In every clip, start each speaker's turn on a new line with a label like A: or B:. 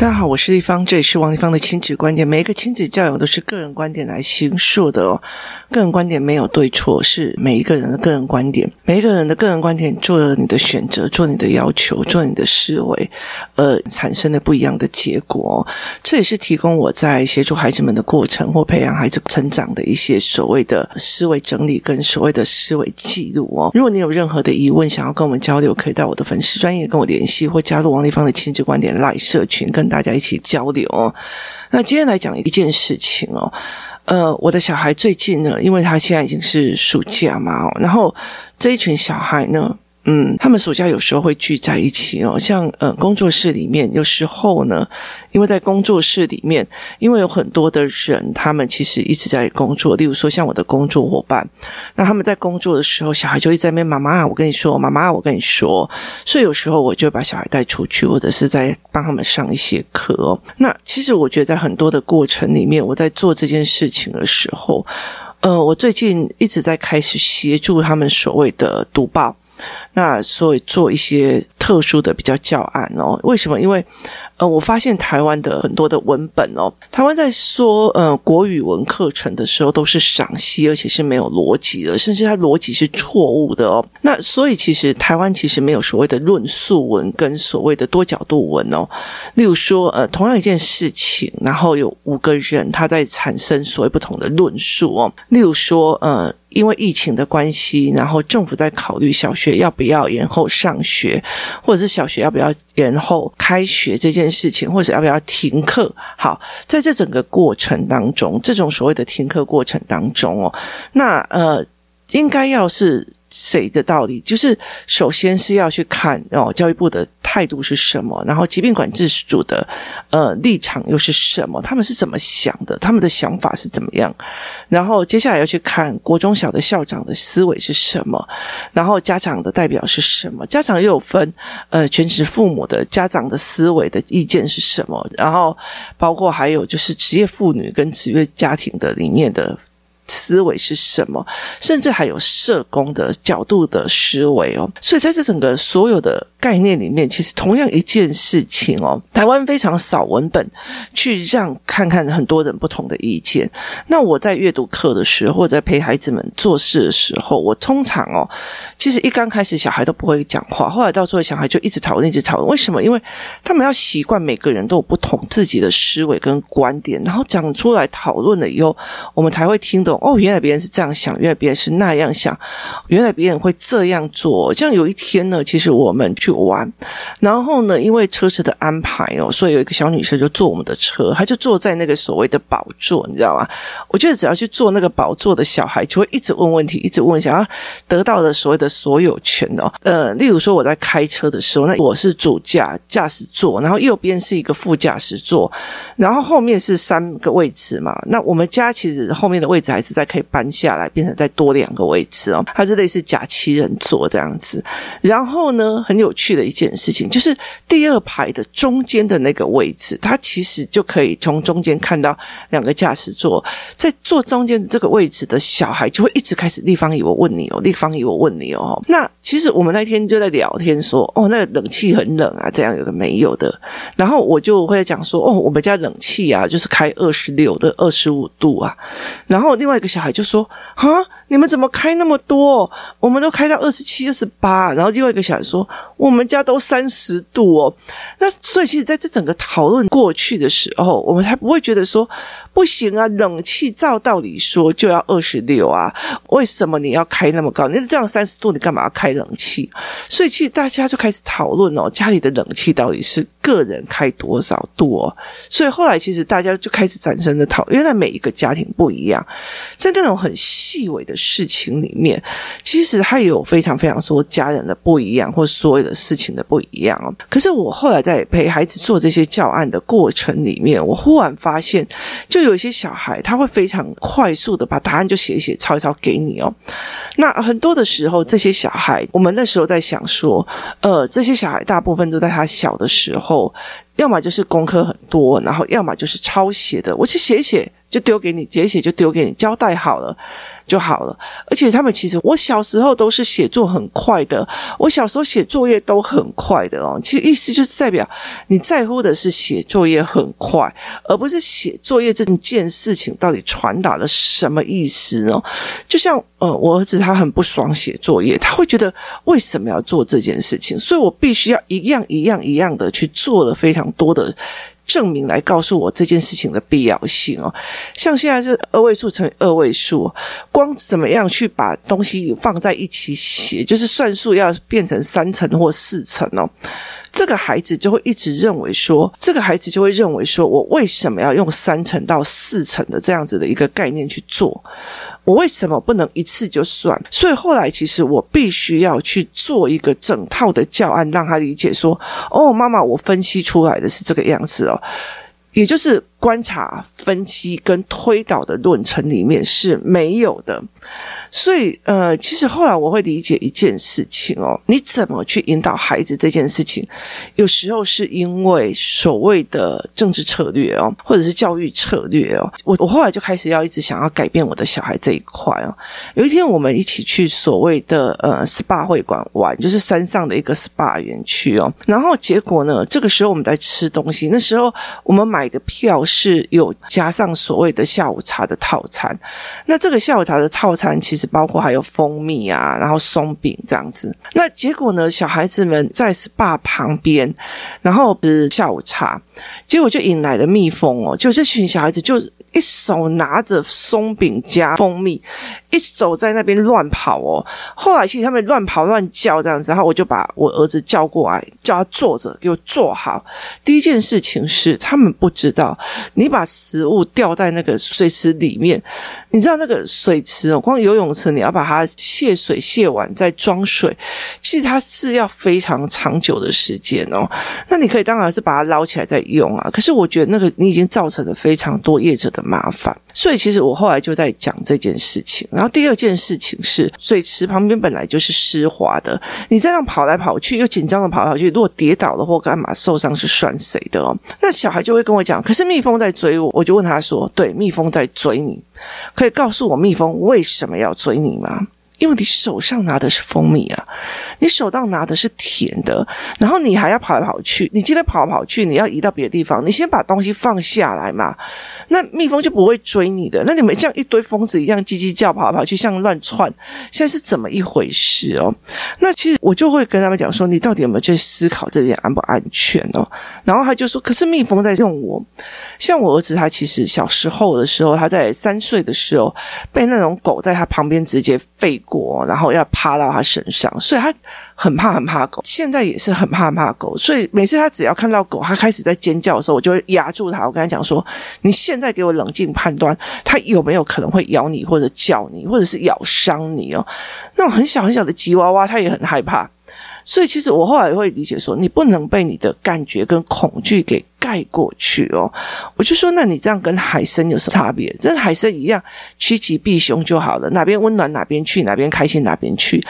A: 大家好，我是丽芳，这里是王丽芳的亲子观点。每一个亲子教养都是个人观点来形塑的哦，个人观点没有对错，是每一个人的个人观点。每一个人的个人观点做了你的选择，做你的要求，做你的思维，而产生的不一样的结果。这也是提供我在协助孩子们的过程或培养孩子成长的一些所谓的思维整理跟所谓的思维记录哦。如果你有任何的疑问，想要跟我们交流，可以到我的粉丝专业跟我联系，或加入王丽芳的亲子观点 Live 社群跟。大家一起交流。那今天来讲一件事情哦，呃，我的小孩最近呢，因为他现在已经是暑假嘛，然后这一群小孩呢。嗯，他们暑假有时候会聚在一起哦，像呃工作室里面，有时候呢，因为在工作室里面，因为有很多的人，他们其实一直在工作。例如说，像我的工作伙伴，那他们在工作的时候，小孩就一直在那边妈妈，我跟你说，妈妈，我跟你说。所以有时候我就把小孩带出去，或者是在帮他们上一些课。那其实我觉得，在很多的过程里面，我在做这件事情的时候，呃，我最近一直在开始协助他们所谓的读报。那所以做一些特殊的比较教案哦，为什么？因为呃，我发现台湾的很多的文本哦，台湾在说呃国语文课程的时候都是赏析，而且是没有逻辑的，甚至它逻辑是错误的哦。那所以其实台湾其实没有所谓的论述文跟所谓的多角度文哦。例如说呃，同样一件事情，然后有五个人他在产生所谓不同的论述哦。例如说呃。因为疫情的关系，然后政府在考虑小学要不要延后上学，或者是小学要不要延后开学这件事情，或者要不要停课。好，在这整个过程当中，这种所谓的停课过程当中哦，那呃，应该要是。谁的道理？就是首先是要去看哦，教育部的态度是什么，然后疾病管制署的呃立场又是什么？他们是怎么想的？他们的想法是怎么样？然后接下来要去看国中小的校长的思维是什么？然后家长的代表是什么？家长又有分呃全职父母的家长的思维的意见是什么？然后包括还有就是职业妇女跟职业家庭的里面的。思维是什么？甚至还有社工的角度的思维哦。所以在这整个所有的概念里面，其实同样一件事情哦，台湾非常少文本去让看看很多人不同的意见。那我在阅读课的时候，或者在陪孩子们做事的时候，我通常哦，其实一刚开始小孩都不会讲话，后来到最后小孩就一直讨论，一直讨论。为什么？因为他们要习惯每个人都有不同自己的思维跟观点，然后讲出来讨论了以后，我们才会听懂。哦，原来别人是这样想，原来别人是那样想，原来别人会这样做。这样有一天呢，其实我们去玩，然后呢，因为车子的安排哦，所以有一个小女生就坐我们的车，她就坐在那个所谓的宝座，你知道吗？我觉得只要去坐那个宝座的小孩，就会一直问问题，一直问，想要得到的所谓的所有权哦。呃，例如说我在开车的时候，那我是主驾驾驶座，然后右边是一个副驾驶座，然后后面是三个位置嘛。那我们家其实后面的位置还是。再可以搬下来，变成再多两个位置哦。它是类似假七人座这样子。然后呢，很有趣的一件事情就是第二排的中间的那个位置，它其实就可以从中间看到两个驾驶座。在坐中间这个位置的小孩就会一直开始立方体，我问你哦，立方体，我问你哦。那其实我们那天就在聊天说，哦，那个冷气很冷啊，这样有的没有的。然后我就会讲说，哦，我们家冷气啊，就是开二十六的二十五度啊。然后另外另外一个。小孩就说：“啊，你们怎么开那么多？我们都开到二十七、二十八。”然后另外一个小孩说：“我们家都三十度哦。”那所以，其实在这整个讨论过去的时候，我们才不会觉得说。不行啊！冷气照道理说就要二十六啊，为什么你要开那么高？你这样三十度，你干嘛要开冷气？所以其实大家就开始讨论哦，家里的冷气到底是个人开多少度哦？所以后来其实大家就开始产生的讨论，原来每一个家庭不一样，在那种很细微的事情里面，其实他也有非常非常多家人的不一样，或所有的事情的不一样哦。可是我后来在陪孩子做这些教案的过程里面，我忽然发现就。就有一些小孩，他会非常快速的把答案就写一写、抄一抄给你哦。那很多的时候，这些小孩，我们那时候在想说，呃，这些小孩大部分都在他小的时候，要么就是功课很多，然后要么就是抄写的。我去写一写。就丢给你，写写就丢给你，交代好了。就好了，而且他们其实，我小时候都是写作很快的，我小时候写作业都很快的哦。其实意思就是代表你在乎的是写作业很快，而不是写作业这件事情到底传达了什么意思哦。就像呃，我儿子他很不爽写作业，他会觉得为什么要做这件事情，所以我必须要一样一样一样的去做了非常多的。证明来告诉我这件事情的必要性哦，像现在是二位数乘以二位数，光怎么样去把东西放在一起写，就是算数要变成三层或四层哦，这个孩子就会一直认为说，这个孩子就会认为说，我为什么要用三层到四层的这样子的一个概念去做？我为什么不能一次就算？所以后来其实我必须要去做一个整套的教案，让他理解说：“哦，妈妈，我分析出来的是这个样子哦。”也就是观察、分析跟推导的论程里面是没有的。所以，呃，其实后来我会理解一件事情哦，你怎么去引导孩子这件事情，有时候是因为所谓的政治策略哦，或者是教育策略哦。我我后来就开始要一直想要改变我的小孩这一块哦。有一天我们一起去所谓的呃 SPA 会馆玩，就是山上的一个 SPA 园区哦。然后结果呢，这个时候我们在吃东西，那时候我们买的票是有加上所谓的下午茶的套餐。那这个下午茶的套餐其实。包括还有蜂蜜啊，然后松饼这样子。那结果呢？小孩子们在 SPA 旁边，然后是下午茶，结果就引来了蜜蜂哦。就这群小孩子就一手拿着松饼加蜂蜜，一直走在那边乱跑哦。后来其实他们乱跑乱叫这样子，然后我就把我儿子叫过来，叫他坐着，给我坐好。第一件事情是，他们不知道你把食物掉在那个水池里面。你知道那个水池哦，光游泳池你要把它卸水卸完再装水，其实它是要非常长久的时间哦。那你可以当然是把它捞起来再用啊，可是我觉得那个你已经造成了非常多业者的麻烦，所以其实我后来就在讲这件事情。然后第二件事情是，水池旁边本来就是湿滑的，你这样跑来跑去又紧张的跑来跑去，如果跌倒了或干嘛受伤是算谁的哦？那小孩就会跟我讲，可是蜜蜂在追我，我就问他说，对，蜜蜂在追你。可以告诉我蜜蜂为什么要追你吗？因为你手上拿的是蜂蜜啊，你手上拿的是甜的，然后你还要跑来跑去，你今天跑来跑去，你要移到别的地方，你先把东西放下来嘛，那蜜蜂就不会追你的。那你们像一堆疯子一样叽叽叫，跑来跑去，像乱窜，现在是怎么一回事哦？那其实我就会跟他们讲说，你到底有没有去思考这边安不安全哦？然后他就说，可是蜜蜂在用我。像我儿子，他其实小时候的时候，他在三岁的时候被那种狗在他旁边直接吠过，然后要趴到他身上，所以他很怕很怕狗。现在也是很怕很怕狗，所以每次他只要看到狗，他开始在尖叫的时候，我就会压住他，我跟他讲说：“你现在给我冷静判断，他有没有可能会咬你，或者叫你，或者是咬伤你哦？那种很小很小的吉娃娃，他也很害怕。所以其实我后来会理解说，你不能被你的感觉跟恐惧给。”盖过去哦，我就说，那你这样跟海参有什么差别？跟海参一样，趋吉避凶就好了。哪边温暖哪边去，哪边开心哪边去。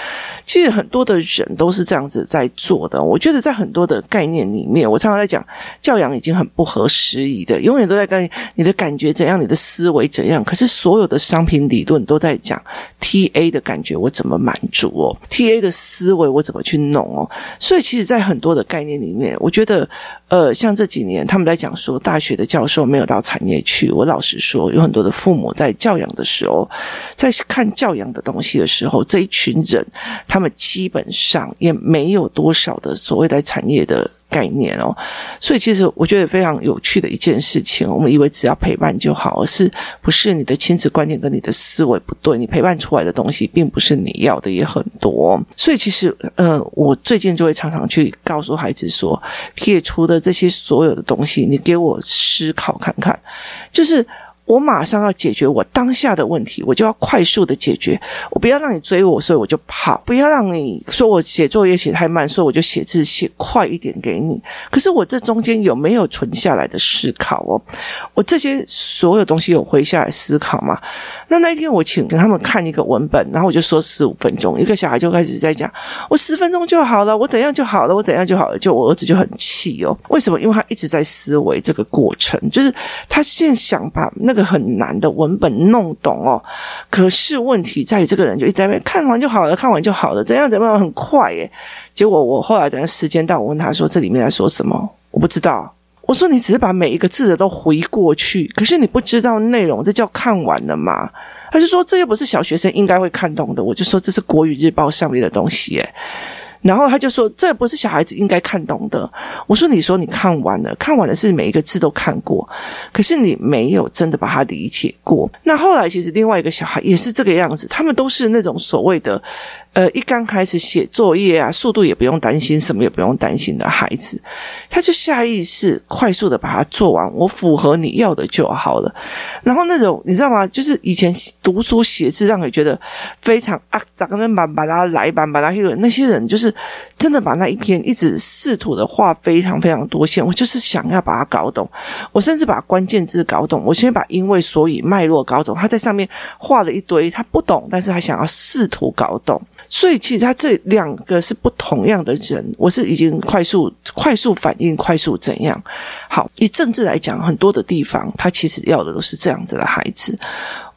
A: 其实很多的人都是这样子在做的。我觉得在很多的概念里面，我常常在讲教养已经很不合时宜的，永远都在跟你的感觉怎样，你的思维怎样。可是所有的商品理论都在讲 TA 的感觉我怎么满足哦，TA 的思维我怎么去弄哦。所以其实，在很多的概念里面，我觉得。呃，像这几年他们在讲说，大学的教授没有到产业去。我老实说，有很多的父母在教养的时候，在看教养的东西的时候，这一群人，他们基本上也没有多少的所谓的产业的。概念哦，所以其实我觉得非常有趣的一件事情，我们以为只要陪伴就好，而是不是你的亲子观念跟你的思维不对，你陪伴出来的东西并不是你要的，也很多。所以其实，呃，我最近就会常常去告诉孩子说，撇除的这些所有的东西，你给我思考看看，就是。我马上要解决我当下的问题，我就要快速的解决。我不要让你追我，所以我就跑；不要让你说我写作业写太慢，所以我就写字写快一点给你。可是我这中间有没有存下来的思考哦？我这些所有东西有回下来思考吗？那那一天我请他们看一个文本，然后我就说十五分钟，一个小孩就开始在讲，我十分钟就好了，我怎样就好了，我怎样就好了。就我儿子就很气哦，为什么？因为他一直在思维这个过程，就是他现在想把那个。很难的文本弄懂哦。可是问题在于，这个人就一直在看完就好了，看完就好了，怎样怎样很快耶。结果我后来等时间到，我问他说：“这里面在说什么？”我不知道。我说：“你只是把每一个字的都回过去，可是你不知道内容，这叫看完了吗？”他就说：“这又不是小学生应该会看懂的。”我就说：“这是国语日报上面的东西。”耶。然后他就说：“这不是小孩子应该看懂的。”我说：“你说你看完了，看完了是每一个字都看过，可是你没有真的把它理解过。”那后来其实另外一个小孩也是这个样子，他们都是那种所谓的。呃，一刚开始写作业啊，速度也不用担心，什么也不用担心的孩子，他就下意识快速的把它做完，我符合你要的就好了。然后那种你知道吗？就是以前读书写字让你觉得非常啊，咋个能把把它来把把它那个那些人，就是真的把那一天一直试图的画非常非常多线，我就是想要把它搞懂，我甚至把关键字搞懂，我先把因为所以脉络搞懂，他在上面画了一堆，他不懂，但是他想要试图搞懂。所以其实他这两个是不同样的人，我是已经快速快速反应，快速怎样？好，以政治来讲，很多的地方他其实要的都是这样子的孩子。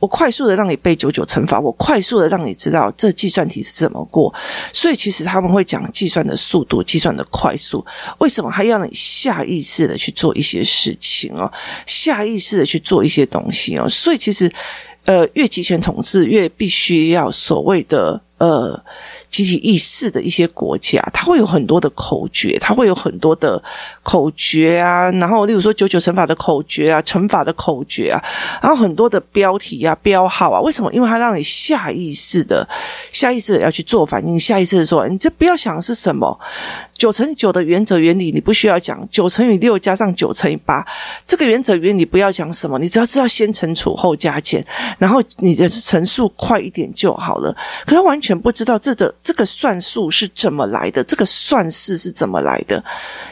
A: 我快速的让你背九九乘法，我快速的让你知道这计算题是怎么过。所以其实他们会讲计算的速度，计算的快速。为什么还要你下意识的去做一些事情哦？下意识的去做一些东西哦？所以其实。呃，越集权统治，越必须要所谓的呃集体意识的一些国家，它会有很多的口诀，它会有很多的口诀啊，然后例如说九九乘法的口诀啊，乘法的口诀啊，然后很多的标题啊、标号啊，为什么？因为它让你下意识的、下意识的要去做反应，下意识的说，你这不要想是什么。九乘以九的原则原理，你不需要讲。九乘以六加上九乘以八，这个原则原理不要讲什么，你只要知道先乘除后加减，然后你的乘数快一点就好了。可他完全不知道这个这个算术是怎么来的，这个算式是怎么来的。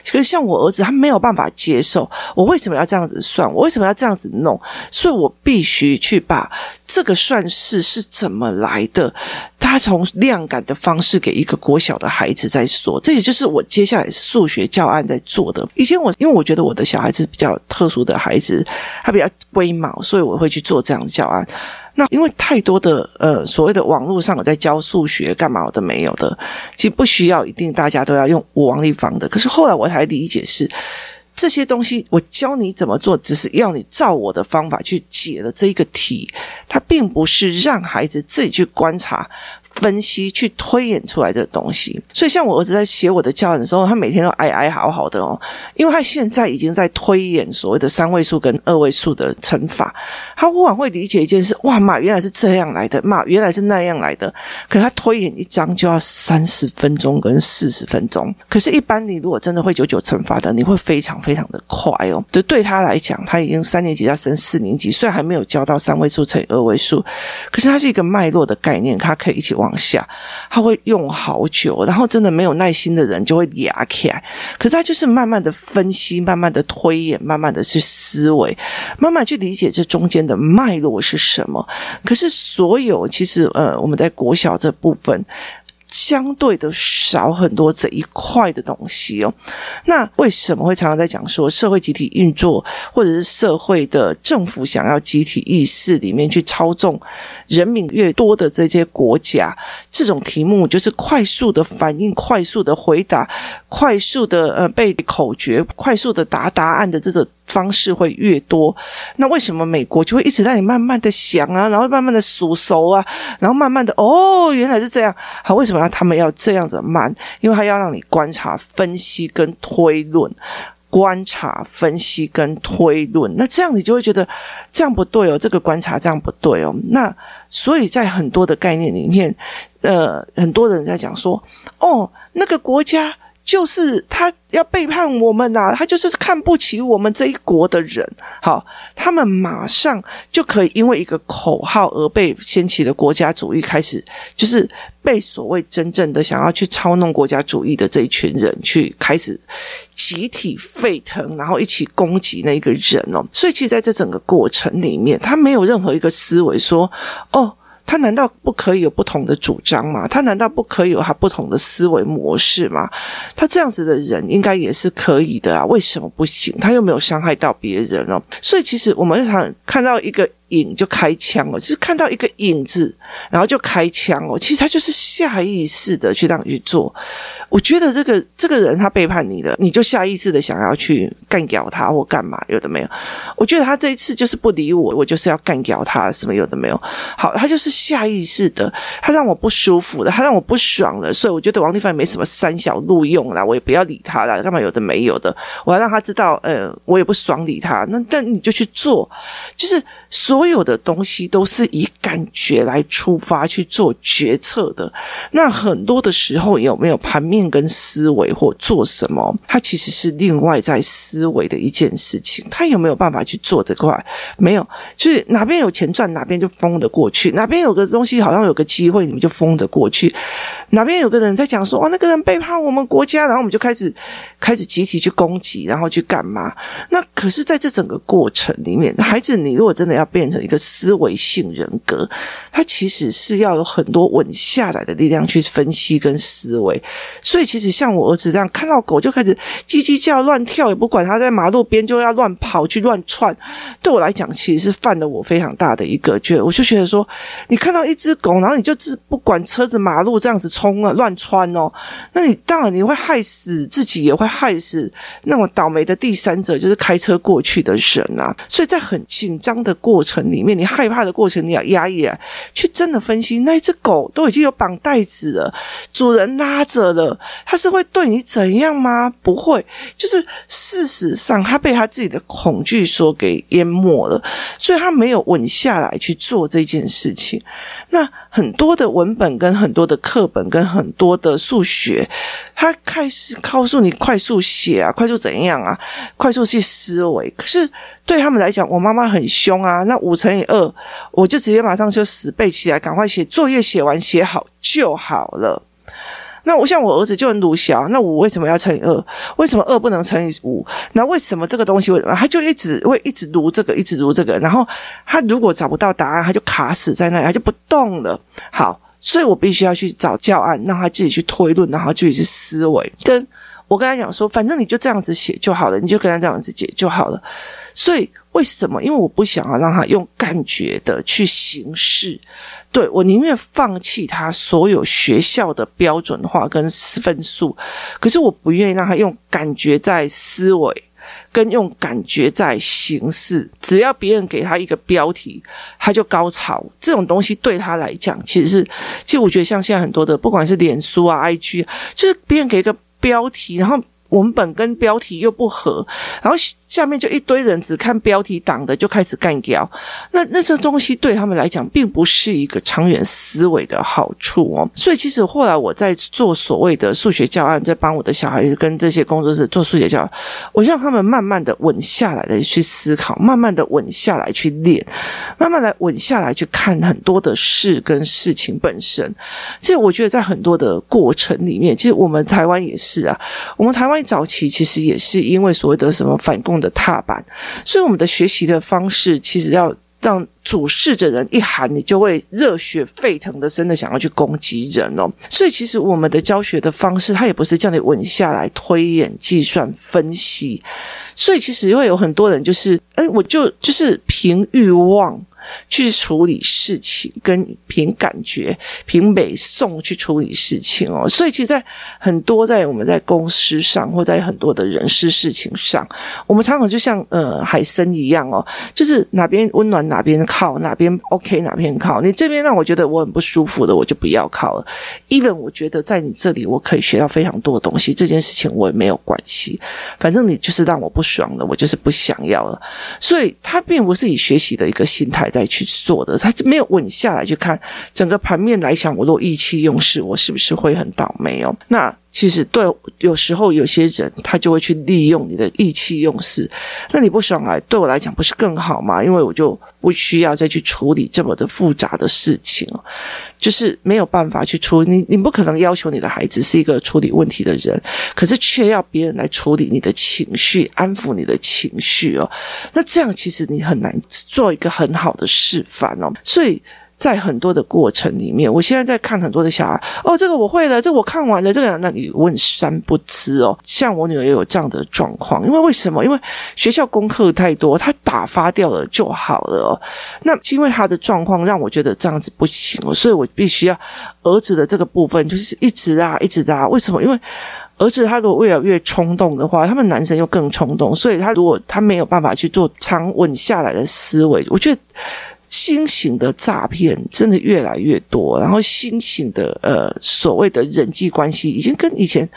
A: 可是像我儿子，他没有办法接受，我为什么要这样子算？我为什么要这样子弄？所以我必须去把。这个算式是怎么来的？他从量感的方式给一个国小的孩子在说，这也就是我接下来数学教案在做的。以前我因为我觉得我的小孩子比较特殊的孩子，他比较龟毛，所以我会去做这样的教案。那因为太多的呃所谓的网络上我在教数学干嘛的没有的，其实不需要一定大家都要用王立芳的。可是后来我才理解是。这些东西我教你怎么做，只是要你照我的方法去解了这一个题，它并不是让孩子自己去观察。分析去推演出来的东西，所以像我儿子在写我的教案的时候，他每天都哀哀好好的哦，因为他现在已经在推演所谓的三位数跟二位数的乘法，他忽然会理解一件事，哇妈，原来是这样来的，妈，原来是那样来的。可他推演一张就要三十分钟跟四十分钟，可是，一般你如果真的会九九乘法的，你会非常非非常的快哦。就，对他来讲，他已经三年级要升四年级，虽然还没有教到三位数乘以二位数，可是它是一个脉络的概念，它可以一起。往下，他会用好久，然后真的没有耐心的人就会牙起来。可是他就是慢慢的分析，慢慢的推演，慢慢的去思维，慢慢去理解这中间的脉络是什么。可是所有其实呃，我们在国小这部分。相对的少很多这一块的东西哦，那为什么会常常在讲说社会集体运作，或者是社会的政府想要集体意识里面去操纵人民越多的这些国家，这种题目就是快速的反应、快速的回答、快速的呃背口诀、快速的答答案的这种。方式会越多，那为什么美国就会一直让你慢慢的想啊，然后慢慢的数熟啊，然后慢慢的哦，原来是这样。好，为什么他们要这样子慢？因为他要让你观察、分析跟推论，观察、分析跟推论。那这样你就会觉得这样不对哦，这个观察这样不对哦。那所以在很多的概念里面，呃，很多人在讲说，哦，那个国家。就是他要背叛我们呐、啊，他就是看不起我们这一国的人。好，他们马上就可以因为一个口号而被掀起的国家主义开始，就是被所谓真正的想要去操弄国家主义的这一群人去开始集体沸腾，然后一起攻击那个人哦。所以，其实在这整个过程里面，他没有任何一个思维说哦。他难道不可以有不同的主张吗？他难道不可以有他不同的思维模式吗？他这样子的人应该也是可以的啊，为什么不行？他又没有伤害到别人哦。所以其实我们日常看到一个。影就开枪哦，就是看到一个影子，然后就开枪哦。其实他就是下意识的去让你去做。我觉得这个这个人他背叛你了，你就下意识的想要去干掉他或干嘛，有的没有。我觉得他这一次就是不理我，我就是要干掉他，什么有的没有。好，他就是下意识的，他让我不舒服的，他让我不爽的，所以我觉得王定芳也没什么三小路用啦，我也不要理他了，干嘛有的没有的，我要让他知道，呃，我也不爽理他。那但你就去做，就是。所有的东西都是以感觉来出发去做决策的。那很多的时候有没有盘面跟思维或做什么？它其实是另外在思维的一件事情。他有没有办法去做这块？没有，就是哪边有钱赚，哪边就疯得过去；哪边有个东西好像有个机会，你们就疯得过去；哪边有个人在讲说，哦，那个人背叛我们国家，然后我们就开始开始集体去攻击，然后去干嘛？那可是在这整个过程里面，孩子，你如果真的要变成。一个思维性人格，他其实是要有很多稳下来的力量去分析跟思维。所以，其实像我儿子这样，看到狗就开始叽叽叫、乱跳，也不管他在马路边就要乱跑去乱窜。对我来讲，其实是犯了我非常大的一个觉。我就觉得说，你看到一只狗，然后你就只不管车子、马路这样子冲啊、乱窜哦，那你当然你会害死自己，也会害死那么倒霉的第三者，就是开车过去的人啊。所以在很紧张的过程里面，你害怕的过程，你要压抑啊，去真的分析。那一只狗都已经有绑带子了，主人拉着了，他是会对你怎样吗？不会，就是事实上，他被他自己的恐惧所给淹没了，所以他没有稳下来去做这件事情。那很多的文本、跟很多的课本、跟很多的数学，他开始告诉你快速写啊，快速怎样啊，快速去思维。可是对他们来讲，我妈妈很凶啊，那五乘以二，我就直接马上就死背起来，赶快写作业，写完写好就好了。那我像我儿子就很鲁小，那五为什么要乘以二？为什么二不能乘以五？那为什么这个东西为什么他就一直会一直读这个，一直读这个？然后他如果找不到答案，他就卡死在那里，他就不动了。好，所以我必须要去找教案，让他自己去推论，然后自己去思维。跟我跟他讲说，反正你就这样子写就好了，你就跟他这样子解就好了。所以为什么？因为我不想要让他用感觉的去行事。对，我宁愿放弃他所有学校的标准化跟分数，可是我不愿意让他用感觉在思维，跟用感觉在行事。只要别人给他一个标题，他就高潮。这种东西对他来讲，其实是，其实我觉得像现在很多的，不管是脸书啊、IG，就是别人给一个标题，然后。文本跟标题又不合，然后下面就一堆人只看标题党的就开始干掉，那那这东西对他们来讲并不是一个长远思维的好处哦。所以其实后来我在做所谓的数学教案，在帮我的小孩跟这些工作室做数学教案，我让他们慢慢的稳下来的去思考，慢慢的稳下来去练，慢慢的稳下来去看很多的事跟事情本身。其实我觉得在很多的过程里面，其实我们台湾也是啊，我们台湾。早期其实也是因为所谓的什么反共的踏板，所以我们的学习的方式其实要让主事的人一喊，你就会热血沸腾的，真的想要去攻击人哦。所以其实我们的教学的方式，它也不是叫你稳下来推演、计算、分析。所以其实会有很多人就是，哎，我就就是凭欲望。去处理事情，跟凭感觉、凭美颂去处理事情哦。所以，其实，在很多在我们在公司上，或在很多的人事事情上，我们常常就像呃海参一样哦，就是哪边温暖哪边靠，哪边 OK 哪边靠。你这边让我觉得我很不舒服的，我就不要靠了。Even 我觉得在你这里我可以学到非常多的东西，这件事情我也没有关系。反正你就是让我不爽了，我就是不想要了。所以，他并不是以学习的一个心态再。去做的，他就没有稳下来去看整个盘面来想，我都意气用事，我是不是会很倒霉哦？那其实对，有时候有些人他就会去利用你的意气用事，那你不爽来，对我来讲不是更好吗？因为我就不需要再去处理这么的复杂的事情，就是没有办法去处理。你你不可能要求你的孩子是一个处理问题的人，可是却要别人来处理你的情绪，安抚你的情绪哦。那这样其实你很难做一个很好的示范哦。所以。在很多的过程里面，我现在在看很多的小孩，哦，这个我会了，这我看完了，这个那你问三不知哦。像我女儿也有这样的状况，因为为什么？因为学校功课太多，她打发掉了就好了哦。那因为她的状况让我觉得这样子不行，所以我必须要儿子的这个部分就是一直啊，一直啊。为什么？因为儿子他如果越来越冲动的话，他们男生又更冲动，所以他如果他没有办法去做长稳下来的思维，我觉得。新型的诈骗真的越来越多，然后新型的呃所谓的人际关系已经跟以前。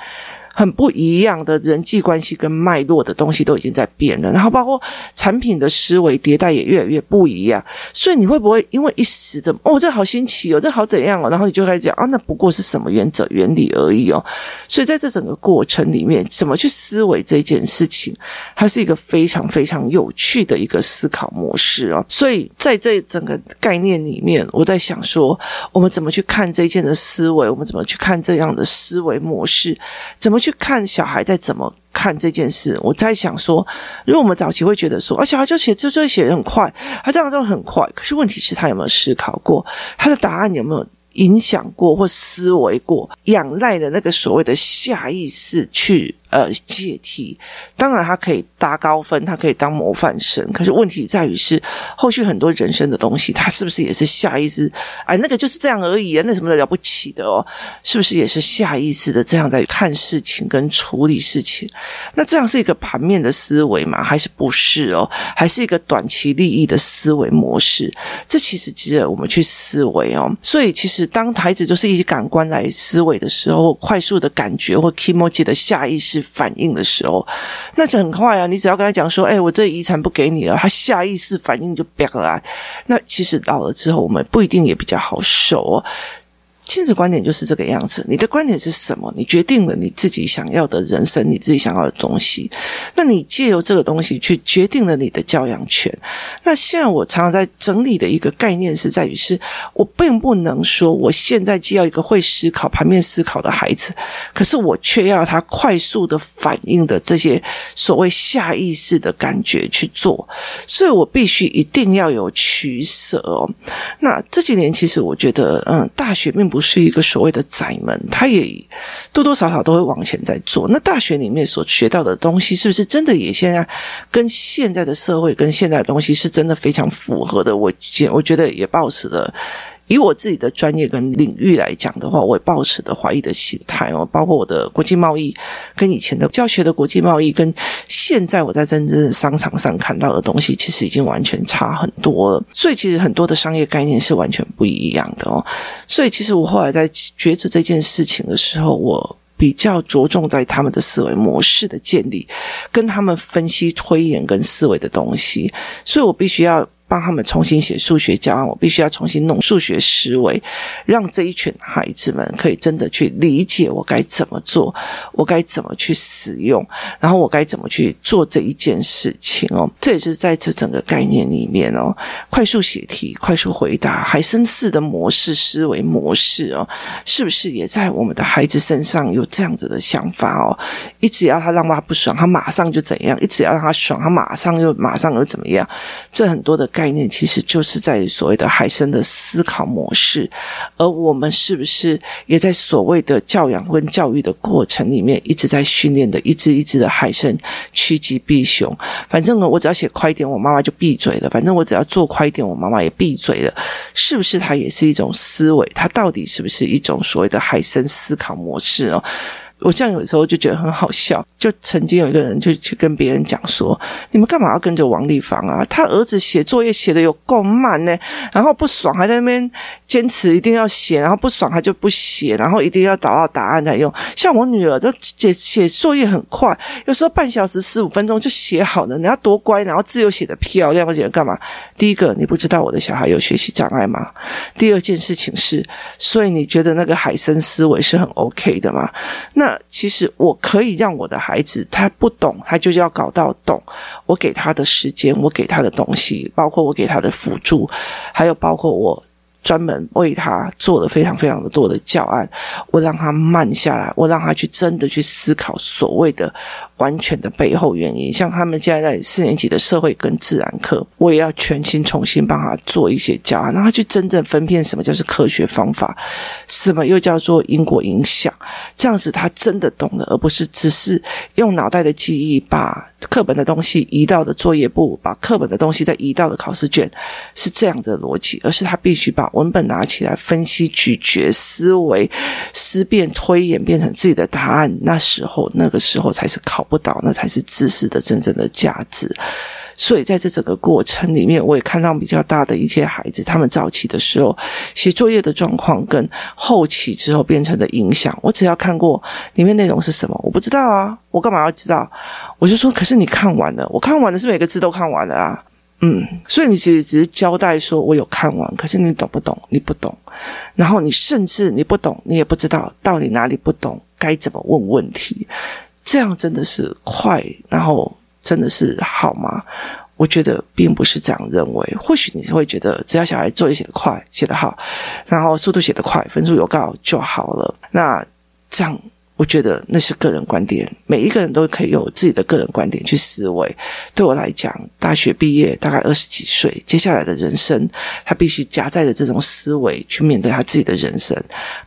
A: 很不一样的人际关系跟脉络的东西都已经在变了，然后包括产品的思维迭代也越来越不一样，所以你会不会因为一时的哦，这好新奇哦，这好怎样哦，然后你就开始讲啊，那不过是什么原则原理而已哦，所以在这整个过程里面，怎么去思维这件事情，它是一个非常非常有趣的一个思考模式哦，所以在这整个概念里面，我在想说，我们怎么去看这件的思维，我们怎么去看这样的思维模式，怎么？去看小孩在怎么看这件事，我在想说，如果我们早期会觉得说，啊，小孩就写，就就写得很快，他这样就很快，可是问题是，他有没有思考过他的答案有没有影响过或思维过，仰赖的那个所谓的下意识去。呃，解题，当然他可以搭高分，他可以当模范生。可是问题在于是，后续很多人生的东西，他是不是也是下意识？哎，那个就是这样而已啊，那什么的了不起的哦？是不是也是下意识的这样在看事情跟处理事情？那这样是一个盘面的思维吗？还是不是哦？还是一个短期利益的思维模式？这其实值得我们去思维哦。所以，其实当孩子就是以感官来思维的时候，快速的感觉或 kimochi 的下意识。反应的时候，那就很快啊！你只要跟他讲说：“哎，我这遗产不给你了。”他下意识反应就变过来。那其实老了之后，我们不一定也比较好受哦。亲子观点就是这个样子。你的观点是什么？你决定了你自己想要的人生，你自己想要的东西。那你借由这个东西去决定了你的教养权。那现在我常常在整理的一个概念是在于是，我并不能说我现在既要一个会思考、盘面思考的孩子，可是我却要他快速的反应的这些所谓下意识的感觉去做。所以我必须一定要有取舍哦。那这几年其实我觉得，嗯，大学并不。不是一个所谓的窄门，他也多多少少都会往前在做。那大学里面所学到的东西，是不是真的也现在跟现在的社会跟现在的东西是真的非常符合的？我觉我觉得也保持了。以我自己的专业跟领域来讲的话，我也抱持的怀疑的心态哦，包括我的国际贸易跟以前的教学的国际贸易，跟现在我在真正的商场上看到的东西，其实已经完全差很多了。所以，其实很多的商业概念是完全不一样的哦。所以，其实我后来在抉择这件事情的时候，我比较着重在他们的思维模式的建立，跟他们分析推演跟思维的东西。所以我必须要。帮他们重新写数学教案，我必须要重新弄数学思维，让这一群孩子们可以真的去理解我该怎么做，我该怎么去使用，然后我该怎么去做这一件事情哦。这也是在这整个概念里面哦，快速写题、快速回答、海森式的模式思维模式哦，是不是也在我们的孩子身上有这样子的想法哦？一直要他让他不爽，他马上就怎样；一直要让他爽，他马上又马上又怎么样？这很多的。概念其实就是在所谓的海参的思考模式，而我们是不是也在所谓的教养跟教育的过程里面一直在训练的，一只一只的海参趋吉避凶。反正呢，我只要写快一点，我妈妈就闭嘴了；反正我只要做快一点，我妈妈也闭嘴了。是不是它也是一种思维？它到底是不是一种所谓的海参思考模式哦？我这样有时候就觉得很好笑，就曾经有一个人就去跟别人讲说：“你们干嘛要跟着王丽芳啊？他儿子写作业写的有够慢呢，然后不爽还在那边。”坚持一定要写，然后不爽他就不写，然后一定要找到答案才用。像我女儿都写写作业很快，有时候半小时十五分钟就写好了。人家多乖，然后字又写得漂亮，我觉得干嘛？第一个，你不知道我的小孩有学习障碍吗？第二件事情是，所以你觉得那个海森思维是很 OK 的吗？那其实我可以让我的孩子他不懂，他就要搞到懂。我给他的时间，我给他的东西，包括我给他的辅助，还有包括我。专门为他做了非常非常的多的教案，我让他慢下来，我让他去真的去思考所谓的完全的背后原因。像他们现在在四年级的社会跟自然课，我也要全心重新帮他做一些教案，让他去真正分辨什么叫做科学方法，什么又叫做因果影响，这样子他真的懂了，而不是只是用脑袋的记忆把课本的东西移到的作业簿，把课本的东西再移到的考试卷，是这样的逻辑，而是他必须把文本拿起来分析、咀嚼、思维、思辨、推演，变成自己的答案。那时候，那个时候才是考不倒，那才是知识的真正的价值。所以在这整个过程里面，我也看到比较大的一些孩子，他们早期的时候写作业的状况，跟后期之后变成的影响。我只要看过里面内容是什么，我不知道啊，我干嘛要知道？我就说，可是你看完了，我看完的是每个字都看完了啊，嗯，所以你其实只是交代说我有看完，可是你懂不懂？你不懂，然后你甚至你不懂，你也不知道到底哪里不懂，该怎么问问题，这样真的是快，然后。真的是好吗？我觉得并不是这样认为。或许你是会觉得，只要小孩作业写得快、写得好，然后速度写得快，分数有高就好了。那这样，我觉得那是个人观点。每一个人都可以有自己的个人观点去思维。对我来讲，大学毕业大概二十几岁，接下来的人生，他必须夹带着这种思维去面对他自己的人生，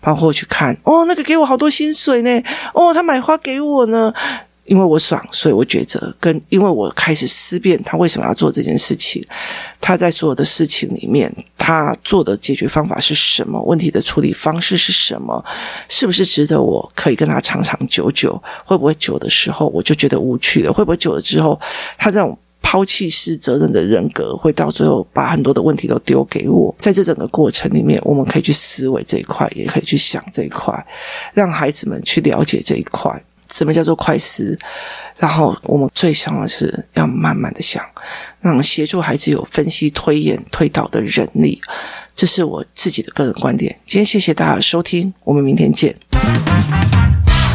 A: 包括去看哦，那个给我好多薪水呢，哦，他买花给我呢。因为我爽，所以我抉择。跟因为我开始思辨，他为什么要做这件事情？他在所有的事情里面，他做的解决方法是什么？问题的处理方式是什么？是不是值得我可以跟他长长久久？会不会久的时候我就觉得无趣了？会不会久了之后，他这种抛弃式责任的人格会到最后把很多的问题都丢给我？在这整个过程里面，我们可以去思维这一块，也可以去想这一块，让孩子们去了解这一块。什么叫做快思？然后我们最想的是要慢慢的想，让协助孩子有分析、推演、推导的能力。这是我自己的个人观点。今天谢谢大家收听，我们明天见。